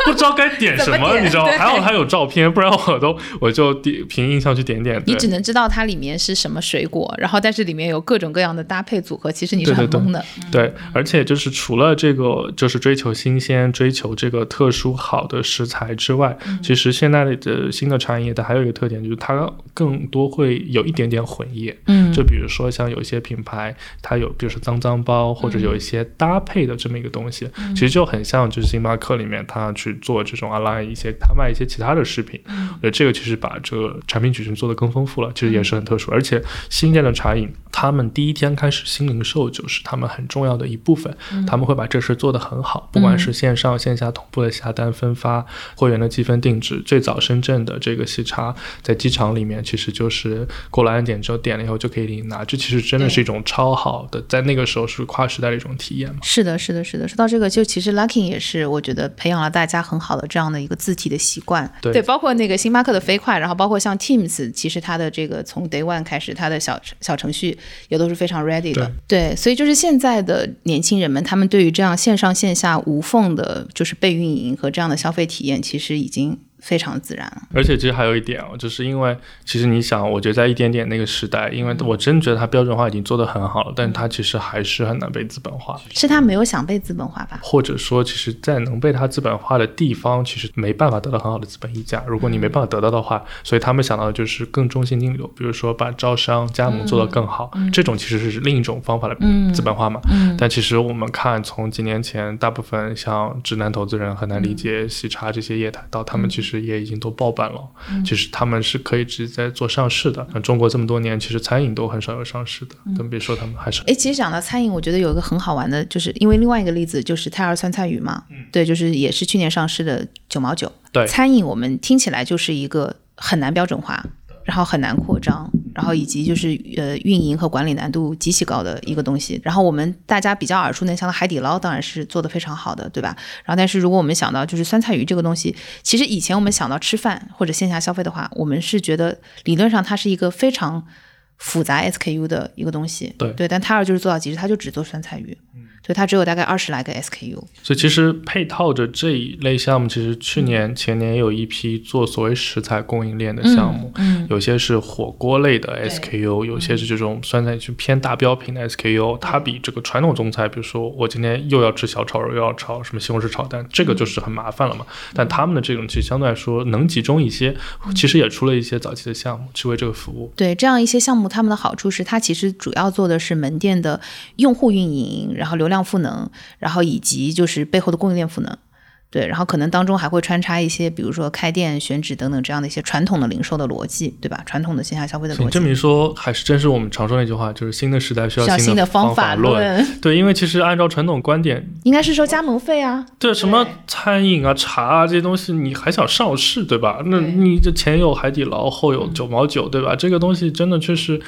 (laughs) 不知道该点什么，么你知道吗？还好它有照片，不然我都我就点凭印象去点点。你只能知道它里面是什么水果，然后但是里面有各种各样的搭配组合，其实你是很对对对懵的。对，而且就是除了这个，就是追求新鲜、追求这个特殊好的食材之外，嗯其实现在的新的茶饮业它还有一个特点，就是它更多会有一点点混业。嗯就比如说像有一些品牌，它有比如说脏脏包，或者有一些搭配的这么一个东西，其实就很像就是星巴克里面它去做这种 online 一些，他卖一些其他的饰品。我觉得这个其实把这个产品矩阵做得更丰富了，其实也是很特殊。而且新建的茶饮，他们第一天开始新零售就是他们很重要的一部分，他们会把这事做得很好，不管是线上线下同步的下单分发，会员的积分定制。最早深圳的这个喜茶在机场里面，其实就是过了安检之后点了以后就可以领拿，这其实真的是一种超好的，在那个时候是跨时代的一种体验嘛。是的，是的，是的。说到这个，就其实 Luckin 也是，我觉得培养了大家很好的这样的一个字体的习惯。对包括那个星巴克的飞快，然后包括像 Teams，其实它的这个从 Day One 开始，它的小小程序也都是非常 ready 的。对，所以就是现在的年轻人们，他们对于这样线上线下无缝的，就是被运营和这样的消费体验，其实已经非常自然。而且其实还有一点哦，就是因为其实你想，我觉得在一点点那个时代，因为我真觉得它标准化已经做得很好了，但它其实还是很难被资本化。是它没有想被资本化吧？或者说，其实，在能被它资本化的地方，其实没办法得到很好的资本溢价。如果你没办法得到的话，所以他们想到的就是更中性定流，比如说把招商加盟做得更好，这种其实是另一种方法的资本化嘛。但其实我们看，从几年前，大部分像直男投资人很难理解喜茶这些业态，到他们其实也已经都爆版了。其实他们是可以直接在做上市的。那中国这么多年，其实餐饮都很少有上市的，更别说他们还是哎，其实讲到餐饮，我觉得有一个很好玩的，就是因为另外一个例子就是泰尔酸菜鱼嘛，对，就是也是去年上市的九毛九。对餐饮我们听起来就是一个很难标准化，然后很难扩张，然后以及就是呃运营和管理难度极其高的一个东西。然后我们大家比较耳熟能详的海底捞当然是做的非常好的，对吧？然后但是如果我们想到就是酸菜鱼这个东西，其实以前我们想到吃饭或者线下消费的话，我们是觉得理论上它是一个非常复杂 SKU 的一个东西，对对，但泰尔就是做到极致，它就只做酸菜鱼，对，它只有大概二十来个 SKU，所以其实配套着这一类项目，其实去年、前年也有一批做所谓食材供应链的项目，嗯。有些是火锅类的 SKU，有些是这种酸菜就偏大标品的 SKU，它比这个传统中菜，比如说我今天又要吃小炒肉，又要炒什么西红柿炒蛋，这个就是很麻烦了嘛。但他们的这种其实相对来说能集中一些，其实也出了一些早期的项目去为这个服务。对，这样一些项目，他们的好处是，它其实主要做的是门店的用户运营，然后流量赋能，然后以及就是背后的供应链赋能。对，然后可能当中还会穿插一些，比如说开店、选址等等这样的一些传统的零售的逻辑，对吧？传统的线下消费的逻辑你这。么一说，还是真是我们常说那句话，就是新的时代需要新的方方法论。论，对，因为其实按照传统观点，(laughs) 应该是说加盟费啊，对什么餐饮啊、茶啊这些东西，你还想上市，对吧？那你这前有海底捞，后有九毛九，对吧？这个东西真的确实。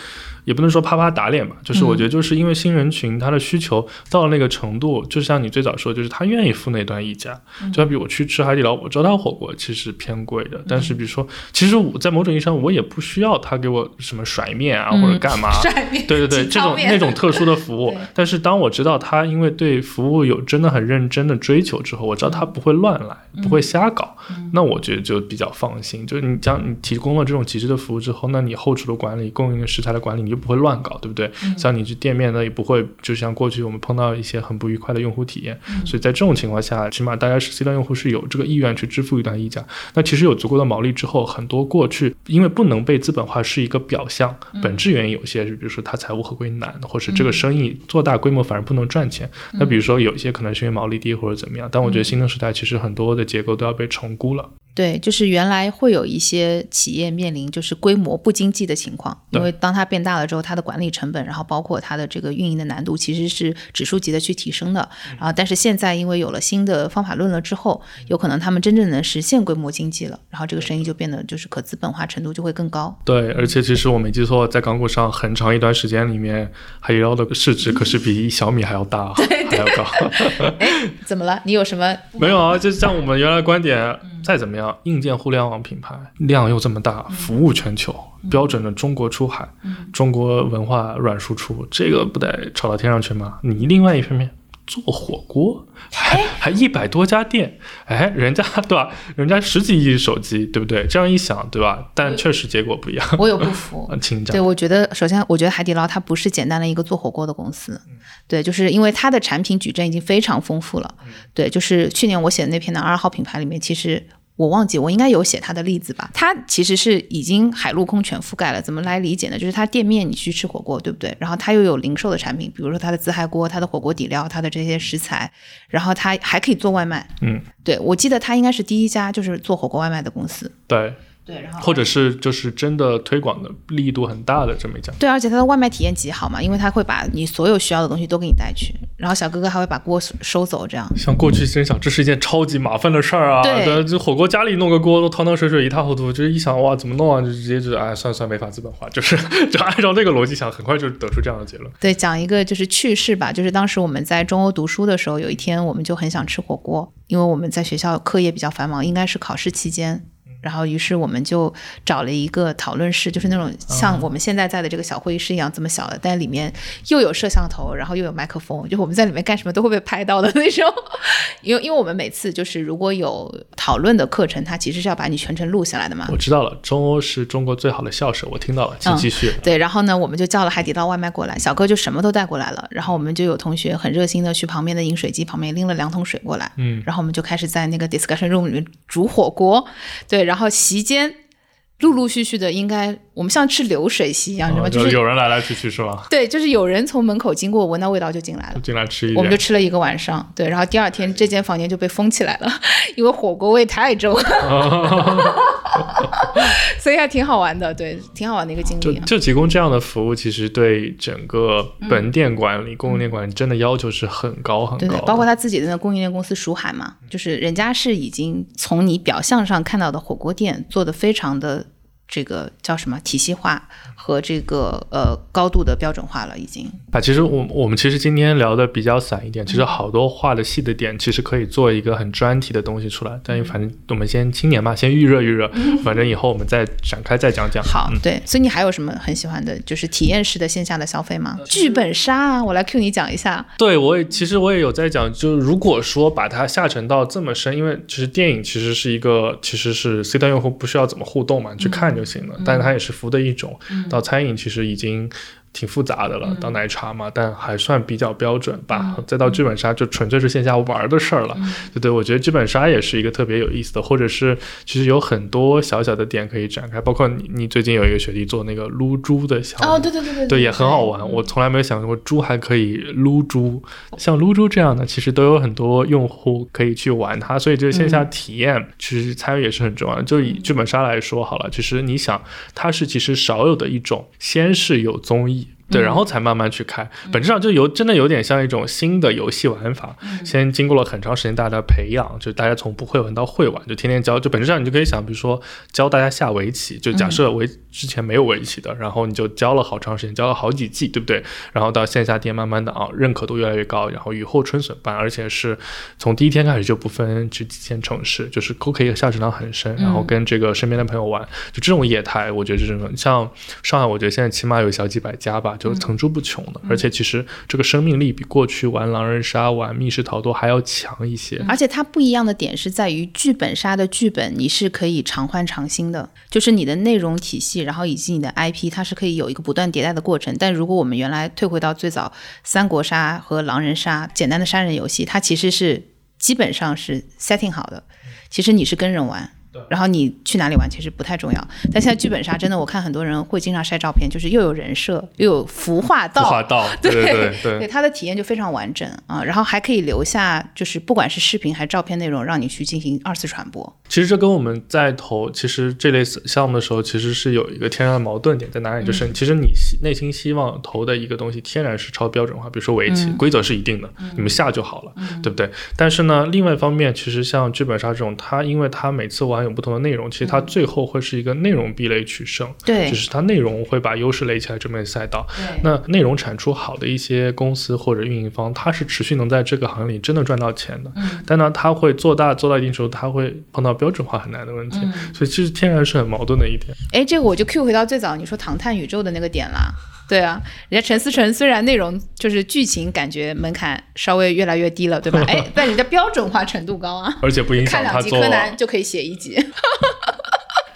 也不能说啪啪打脸吧，就是我觉得就是因为新人群他的需求到了那个程度，就像你最早说，就是他愿意付那段溢价。就像比我去吃海底捞，我知道他火锅其实偏贵的，但是比如说，其实我在某种意义上我也不需要他给我什么甩面啊、或者干嘛，(laughs) 甩面对对对，这种那种特殊的服务。(laughs) 但是当我知道他因为对服务有真的很认真的追求之后，我知道他不会乱来，不会瞎搞，那我觉得就比较放心。就是你将你提供了这种极致的服务之后，那你后厨的管理、供应的食材的管理，你就不会乱搞，对不对？像你去店面呢，也不会就像过去我们碰到一些很不愉快的用户体验。所以在这种情况下，起码大家是 C 端用户是有这个意愿去支付一段溢价。那其实有足够的毛利之后，很多过去因为不能被资本化是一个表象，本质原因有些是，比如说它财务合规难，或是这个生意做大规模反而不能赚钱。那比如说有一些可能是因为毛利低或者怎么样，但我觉得新的时代其实很多的结构都要被重估了。对，就是原来会有一些企业面临就是规模不经济的情况，因为当它变大了之后，它的管理成本，然后包括它的这个运营的难度，其实是指数级的去提升的。然后，但是现在因为有了新的方法论了之后，有可能他们真正能实现规模经济了，然后这个生意就变得就是可资本化程度就会更高。对，而且其实我没记错，在港股上很长一段时间里面，海底捞的市值可是比小米还要大，(laughs) 还要高。怎么了？你有什么？没有啊，就像我们原来观点，再怎么样，硬件互联网品牌量又这么大，服务全球，标准的中国出海，中国文化软输出，这个不得炒到天上去吗？你另外一方面，做火锅，还还一百多家店，哎，人家对吧？人家十几亿手机，对不对？这样一想，对吧？但确实结果不一样。我有不服，(laughs) 请讲。对，我觉得首先，我觉得海底捞它不是简单的一个做火锅的公司，对，就是因为它的产品矩阵已经非常丰富了。对，就是去年我写的那篇的二号品牌里面，其实。我忘记，我应该有写它的例子吧？它其实是已经海陆空全覆盖了。怎么来理解呢？就是它店面你去吃火锅，对不对？然后它又有零售的产品，比如说它的自嗨锅、它的火锅底料、它的这些食材，然后它还可以做外卖。嗯，对，我记得它应该是第一家就是做火锅外卖的公司。对。对，然后或者是就是真的推广的力度很大的这么一家，对，而且它的外卖体验极好嘛，因为他会把你所有需要的东西都给你带去，然后小哥哥还会把锅收走，这样。像过去真想这是一件超级麻烦的事儿啊，对，就火锅家里弄个锅都汤汤水水一塌糊涂，就是一想哇怎么弄啊，就直接就哎算算没法资本化，就是就按照这个逻辑想，很快就得出这样的结论。对，讲一个就是趣事吧，就是当时我们在中欧读书的时候，有一天我们就很想吃火锅，因为我们在学校课业比较繁忙，应该是考试期间。然后，于是我们就找了一个讨论室，就是那种像我们现在在的这个小会议室一样这么小的，但里面又有摄像头，然后又有麦克风，就我们在里面干什么都会被拍到的那种。(laughs) 因为，因为我们每次就是如果有讨论的课程，它其实是要把你全程录下来的嘛。我知道了，中欧是中国最好的校舍，我听到了，请继续。对，然后呢，我们就叫了海底捞外卖过来，小哥就什么都带过来了，然后我们就有同学很热心的去旁边的饮水机旁边拎了两桶水过来，嗯，然后我们就开始在那个 discussion room 里面煮火锅，对，然后然后席间。陆陆续续的，应该我们像吃流水席一样？就是有人来来去去是吧？对，就是有人从门口经过，闻到味道就进来了，进来吃一我们就吃了一个晚上。对，然后第二天这间房间就被封起来了，因为火锅味太重。(laughs) 所以还挺好玩的，对，挺好玩的一个经历。就提供这样的服务，其实对整个本店管理、供应链管理真的要求是很高很高。对包括他自己的那供应链公司蜀海嘛，就是人家是已经从你表象上看到的火锅店做的非常的。这个叫什么体系化和这个呃高度的标准化了，已经。啊，其实我我们其实今天聊的比较散一点，其实好多画的细的点，其实可以做一个很专题的东西出来。但反正我们先青年嘛，先预热预热，(laughs) 反正以后我们再展开再讲讲。好，对。所以你还有什么很喜欢的，就是体验式的线下的消费吗？剧本杀啊，我来 Q 你讲一下。对，我也其实我也有在讲，就是如果说把它下沉到这么深，因为其实电影其实是一个其实是 C 端用户不需要怎么互动嘛，你去看。就行了，但是它也是服务的一种。到餐饮其实已经。挺复杂的了，当奶茶嘛，但还算比较标准吧。再到剧本杀，就纯粹是线下玩的事儿了。对对，我觉得剧本杀也是一个特别有意思的，或者是其实有很多小小的点可以展开。包括你，你最近有一个学弟做那个撸猪的项目，哦，对对对对，对也很好玩。我从来没有想过猪还可以撸猪，(laughs) 像撸猪这样的，其实都有很多用户可以去玩它。所以这个线下体验其实参与也是很重要的。就以剧本杀来说好了，其实你想，它是其实少有的一种，先是有综艺。对，然后才慢慢去开，本质上就有真的有点像一种新的游戏玩法。先经过了很长时间大家的培养，就大家从不会玩到会玩，就天天教。就本质上你就可以想，比如说教大家下围棋，就假设围之前没有围棋的，然后你就教了好长时间，教了好几季，对不对？然后到线下店慢慢的啊，认可度越来越高，然后雨后春笋般，而且是从第一天开始就不分这几线城市，就是都可以下水道很深，然后跟这个身边的朋友玩，就这种业态，我觉得这种像上海，我觉得现在起码有小几百家吧。就层出不穷的，而且其实这个生命力比过去玩狼人杀、玩密室逃脱还要强一些。而且它不一样的点是在于剧本杀的剧本你是可以常换常新的，就是你的内容体系，然后以及你的 IP，它是可以有一个不断迭代的过程。但如果我们原来退回到最早三国杀和狼人杀简单的杀人游戏，它其实是基本上是 setting 好的，其实你是跟人玩。然后你去哪里玩其实不太重要，但现在剧本杀真的，我看很多人会经常晒照片，就是又有人设又有服化道，服化道，对 (laughs) 对对，对。它的体验就非常完整啊，然后还可以留下就是不管是视频还是照片内容，让你去进行二次传播。其实这跟我们在投其实这类项目的时候，其实是有一个天然的矛盾点在哪里，就是其实你内心希望投的一个东西天然是超标准化，比如说围棋规则是一定的，你们下就好了，对不对？但是呢，另外一方面，其实像剧本杀这种，它因为它每次玩有不同的内容，其实它最后会是一个内容壁垒取胜，对，就是它内容会把优势垒起来这么一个赛道。那内容产出好的一些公司或者运营方，它是持续能在这个行业里真的赚到钱的。嗯，但呢，它会做大做到一定程度，它会碰到标准化很难的问题，所以其实天然是很矛盾的一点。哎，这个我就 Q 回到最早你说唐探宇宙的那个点啦。对啊，人家陈思诚虽然内容就是剧情感觉门槛稍微越来越低了，对吧？(laughs) 哎，但人家标准化程度高啊，而且不影看两集响他做柯南就可以写一集。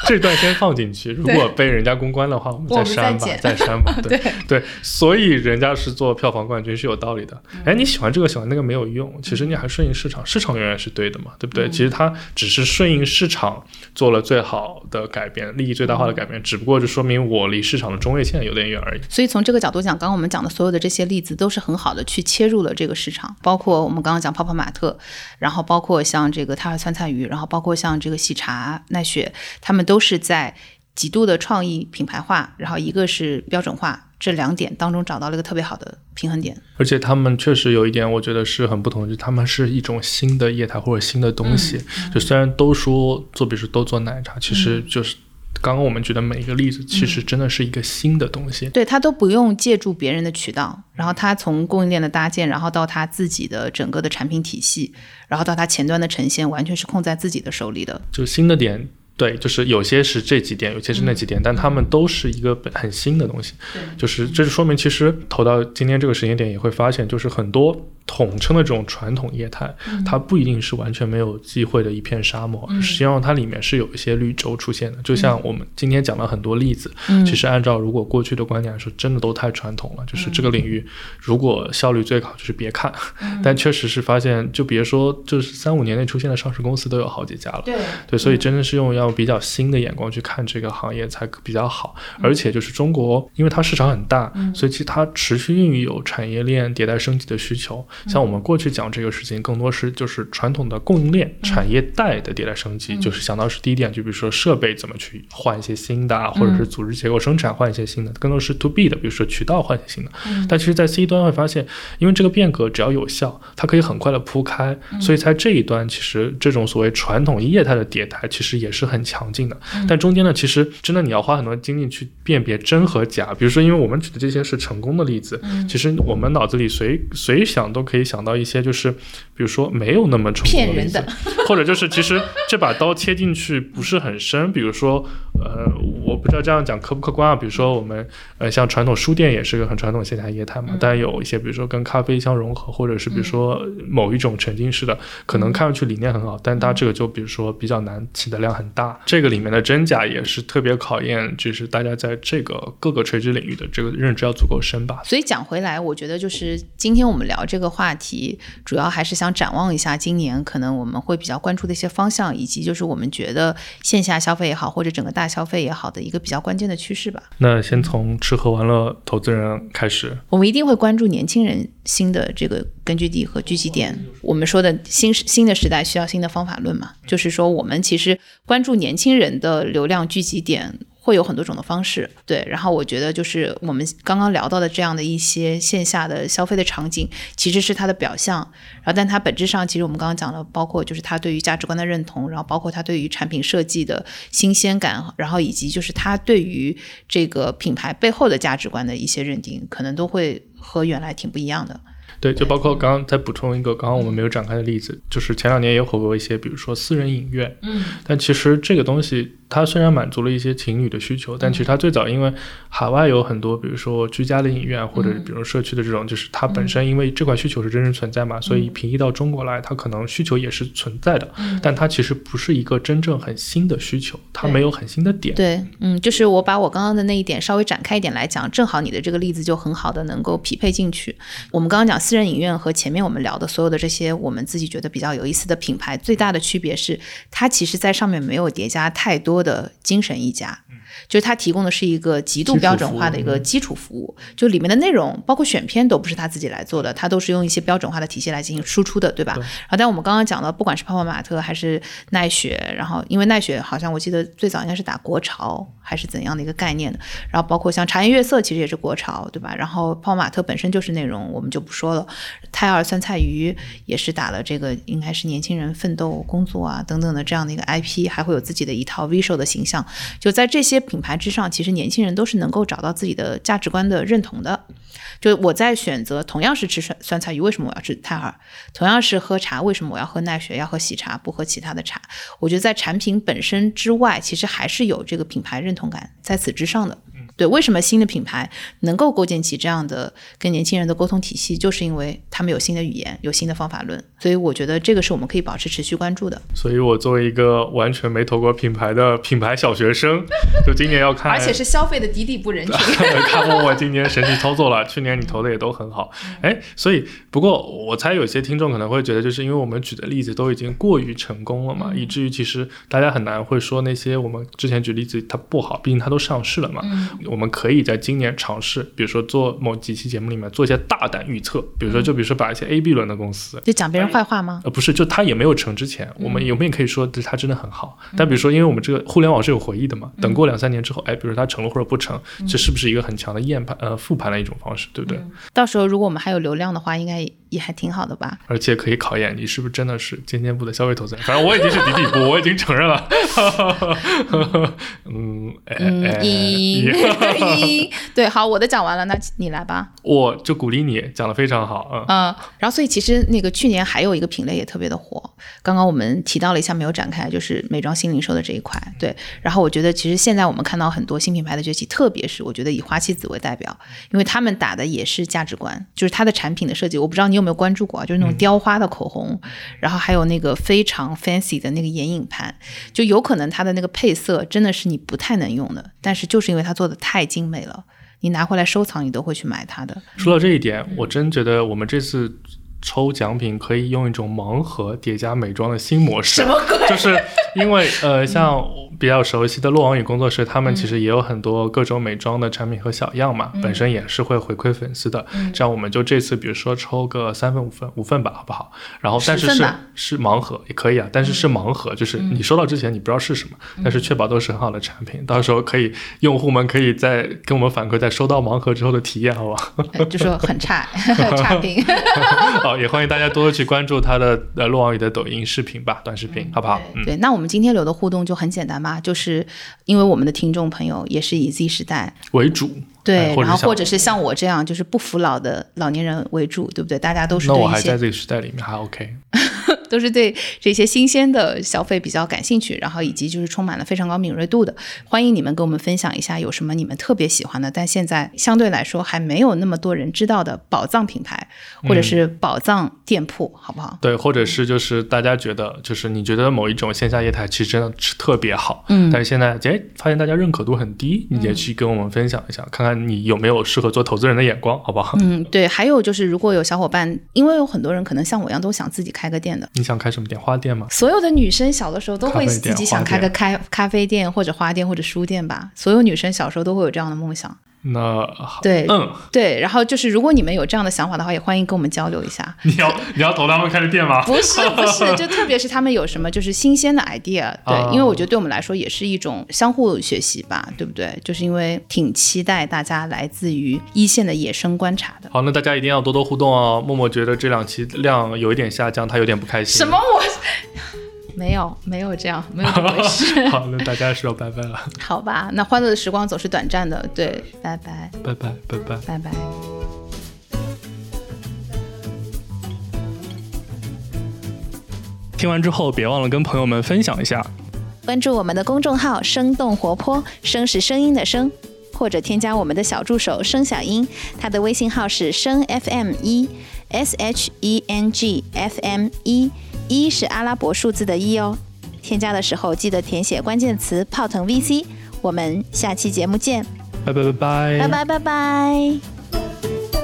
这段先放进去，如果被人家公关的话，我们再删吧，再删吧。(laughs) 对对对，所以人家是做票房冠军是有道理的。嗯哎，你喜欢这个喜欢那个没有用，其实你还顺应市场，市场永远是对的嘛，对不对？嗯其实它只是顺应市场做了最好的改变，利益最大化的改变，只不过就说明我离市场的中位线有点远而已。所以从这个角度讲，刚刚我们讲的所有的这些例子都是很好的去切入了这个市场，包括我们刚刚讲泡泡玛特，然后包括像这个泰尔酸菜鱼，然后包括像这个喜茶、奈雪，他们都是在极度的创意品牌化，然后一个是标准化这两点当中找到了一个特别好的平衡点。而且他们确实有一点，我觉得是很不同的，就是他们是一种新的业态或者新的东西。就虽然都说做，比如说都做奶茶，其实就是刚刚我们举的每一个例子，其实真的是一个新的东西。对他都不用借助别人的渠道，然后他从供应链的搭建，然后到他自己的整个的产品体系，然后到他前端的呈现，完全是控在自己的手里的。就新的点，对，就是有些是这几点，有些是那几点，但他们都是一个很新的东西。就是这就说明，其实投到今天这个时间点，也会发现，就是很多统称的这种传统业态，它不一定是完全没有机会的一片沙漠，实际上它里面是有一些绿洲出现的。就像我们今天讲了很多例子，其实按照如果过去的观点来说，真的都太传统了。就是这个领域，如果效率最好，就是别看。(laughs) 但确实是发现，就别说就是三五年内出现的上市公司都有好几家了。对对，所以真的是用要比较新的眼光去看这个行业才比较好。而且就是中国，因为它市场很大，所以其实它持续孕育有产业链迭代升级的需求。像我们过去讲这个事情，更多是就是传统的供应链、产业带的迭代升级，就是想到是第一点，就比如说设备怎么去换一些新的啊，或者是组织结构生产换一些新的，更多是 to B 的，比如说渠道换一些新的。但其实，在 C 端会发现，因为这个变革只要有效，它可以很快的铺开，所以在这一端，其实这种所谓传统业态的迭代，其实也是很强劲的。但中间呢，其实真的你要花很多精力去辨别真和假。比如说，因为我们举的这些是成功的例子，其实我们脑子里随随想都可以想到一些，就是比如说没有那么成功的例子，或者就是其实这把刀切进去不是很深。比如说，呃，我不知道这样讲客不客观啊。比如说我们呃，像传统书店也是个很传统线下业态嘛，但有一些比如说跟咖啡相融合，或者是比如说某一种沉浸式的，可能看上去理念很好，但它这个就比如说比较难起的量很大。这个里面的真假也是特别考验，就是大家在这个各个垂直领域的这个认知要足够深吧。所以讲回来，我觉得就是今天我们聊这个话题，主要还是想展望一下今年可能我们会比较关注的一些方向，以及就是我们觉得线下消费也好，或者整个大消费也好的一个比较关键的趋势吧。那先从吃喝玩乐投资人开始，我们一定会关注年轻人新的这个根据地和聚集点。我们说的新时新的时代需要新的方法论嘛，就是说我们其实关注年轻人的流量聚集点。会有很多种的方式，对。然后我觉得就是我们刚刚聊到的这样的一些线下的消费的场景，其实是它的表象。然后，但它本质上其实我们刚刚讲了，包括就是它对于价值观的认同，然后包括它对于产品设计的新鲜感，然后以及就是它对于这个品牌背后的价值观的一些认定，可能都会和原来挺不一样的。对，就包括刚刚再补充一个，刚刚我们没有展开的例子，就是前两年也火过一些，比如说私人影院，嗯，但其实这个东西它虽然满足了一些情侣的需求，但其实它最早因为海外有很多，比如说居家的影院或者比如社区的这种，就是它本身因为这块需求是真实存在嘛，所以平移到中国来，它可能需求也是存在的，但它其实不是一个真正很新的需求，它没有很新的点。对，嗯，就是我把我刚刚的那一点稍微展开一点来讲，正好你的这个例子就很好的能够匹配进去。我们刚刚讲私人影院和前面我们聊的所有的这些我们自己觉得比较有意思的品牌，最大的区别是它其实在上面没有叠加太多的精神溢价。就是它提供的是一个极度标准化的一个基础服务，就里面的内容包括选片都不是他自己来做的，他都是用一些标准化的体系来进行输出的，对吧？然后，但我们刚刚讲到，不管是泡泡玛特还是奈雪，然后因为奈雪好像我记得最早应该是打国潮还是怎样的一个概念的，然后包括像茶颜悦色其实也是国潮，对吧？然后泡泡玛特本身就是内容，我们就不说了。泰尔酸菜鱼也是打了这个应该是年轻人奋斗工作啊等等的这样的一个 IP，还会有自己的一套 visual 的形象。就在这些品牌之上，其实年轻人都是能够找到自己的价值观的认同的。就我在选择同样是吃酸酸菜鱼，为什么我要吃泰尔？同样是喝茶，为什么我要喝奈雪，要喝喜茶，不喝其他的茶？我觉得在产品本身之外，其实还是有这个品牌认同感在此之上的。对，为什么新的品牌能够构建起这样的跟年轻人的沟通体系，就是因为他们有新的语言，有新的方法论。所以我觉得这个是我们可以保持持续关注的。所以我作为一个完全没投过品牌的品牌小学生，就今年要看，(laughs) 而且是消费的底底部人群，(laughs) 看过我今年神奇操作了。去年你投的也都很好，哎，所以不过我猜有些听众可能会觉得，就是因为我们举的例子都已经过于成功了嘛，以至于其实大家很难会说那些我们之前举例子它不好，毕竟它都上市了嘛。我们可以在今年尝试，比如说做某几期节目里面做一些大胆预测，比如说就比如说把一些 A、B 轮的公司，就讲别人坏话吗？呃，不是，就它也没有成之前，我们有没有可以说它真的很好？但比如说，因为我们这个互联网是有回忆的嘛，等过两三年之后，哎，比如说它成了或者不成，这是不是一个很强的验盘呃复盘的一种方式，对不对？到时候如果我们还有流量的话，应该也还挺好的吧？而且可以考验你是不是真的是尖尖部的消费投资人。反正我已经是底底部，(laughs) 我已经承认了。(laughs) 嗯，一一 (laughs) 对，好，我的讲完了，那你来吧。我就鼓励你讲的非常好，嗯嗯。然后，所以其实那个去年还有一个品类也特别的火，刚刚我们提到了一下，没有展开，就是美妆新零售的这一块。对，然后我觉得其实现在我们看到很多新品牌的崛起，特别是我觉得以花西子为代表，因为他们打的也是价值观，就是它的产品的设计，我不知道你有没有关注过啊，就是那种雕花的口红，然后还有那个非常 fancy 的那个眼影盘，就有可能它的那个配色真的是你不太能用的，但是就是因为它做的太精美了，你拿回来收藏，你都会去买它的。说到这一点，我真觉得我们这次。抽奖品可以用一种盲盒叠加美妆的新模式，什么鬼？就是因为 (laughs) 呃，像比较熟悉的洛王宇工作室，他们其实也有很多各种美妆的产品和小样嘛，本身也是会回馈粉丝的。这样我们就这次比如说抽个三份五份五份吧，好不好？然后但是是是盲盒也可以啊，但是是盲盒，就是你收到之前你不知道是什么，但是确保都是很好的产品，到时候可以用户们可以在跟我们反馈在收到盲盒之后的体验，好吧？就说很差 (laughs) 差评。(laughs) 好，也欢迎大家多多去关注他的呃陆王宇的抖音视频吧，短视频，好不好？对，那我们今天留的互动就很简单嘛，就是因为我们的听众朋友也是以 Z 时代为主，对，然后或者是像我这样就是不服老的老年人为主，对不对？大家都是那我还在 Z 时代里面还 OK。(laughs) 都是对这些新鲜的消费比较感兴趣，然后以及就是充满了非常高敏锐度的，欢迎你们跟我们分享一下有什么你们特别喜欢的，但现在相对来说还没有那么多人知道的宝藏品牌或者是宝藏店铺，好不好？对，或者是就是大家觉得就是你觉得某一种线下业态其实真的是特别好，嗯，但是现在哎发现大家认可度很低，你也去跟我们分享一下，看看你有没有适合做投资人的眼光，好不好？嗯，对，还有就是如果有小伙伴，因为有很多人可能像我一样都想自己开个店的。你想开什么店？花店吗？所有的女生小的时候都会自己想开个开咖啡店或者花店或者书店吧。所有女生小时候都会有这样的梦想。那对，嗯，对，然后就是如果你们有这样的想法的话，也欢迎跟我们交流一下。(laughs) 你要你要投他们开的店吗？不是 (laughs) 不是，就特别是他们有什么就是新鲜的 idea，对，因为我觉得对我们来说也是一种相互学习吧，对不对？就是因为挺期待大家来自于一线的野生观察的。好，那大家一定要多多互动哦。默默觉得这两期量有一点下降，他有点不开心。什么我？没有，没有这样，没有这回事。(laughs) 好，那大家说拜拜了。好吧，那欢乐的时光总是短暂的，对，拜拜，拜拜，拜拜，拜拜。听完之后，别忘了跟朋友们分享一下，关注我们的公众号“生动活泼”，声是声音的声，或者添加我们的小助手“声小英”，他的微信号是声 FM 一 S H E N G F M 一。一是阿拉伯数字的一哦，添加的时候记得填写关键词“泡腾 VC”。我们下期节目见，拜拜拜拜，拜拜拜拜。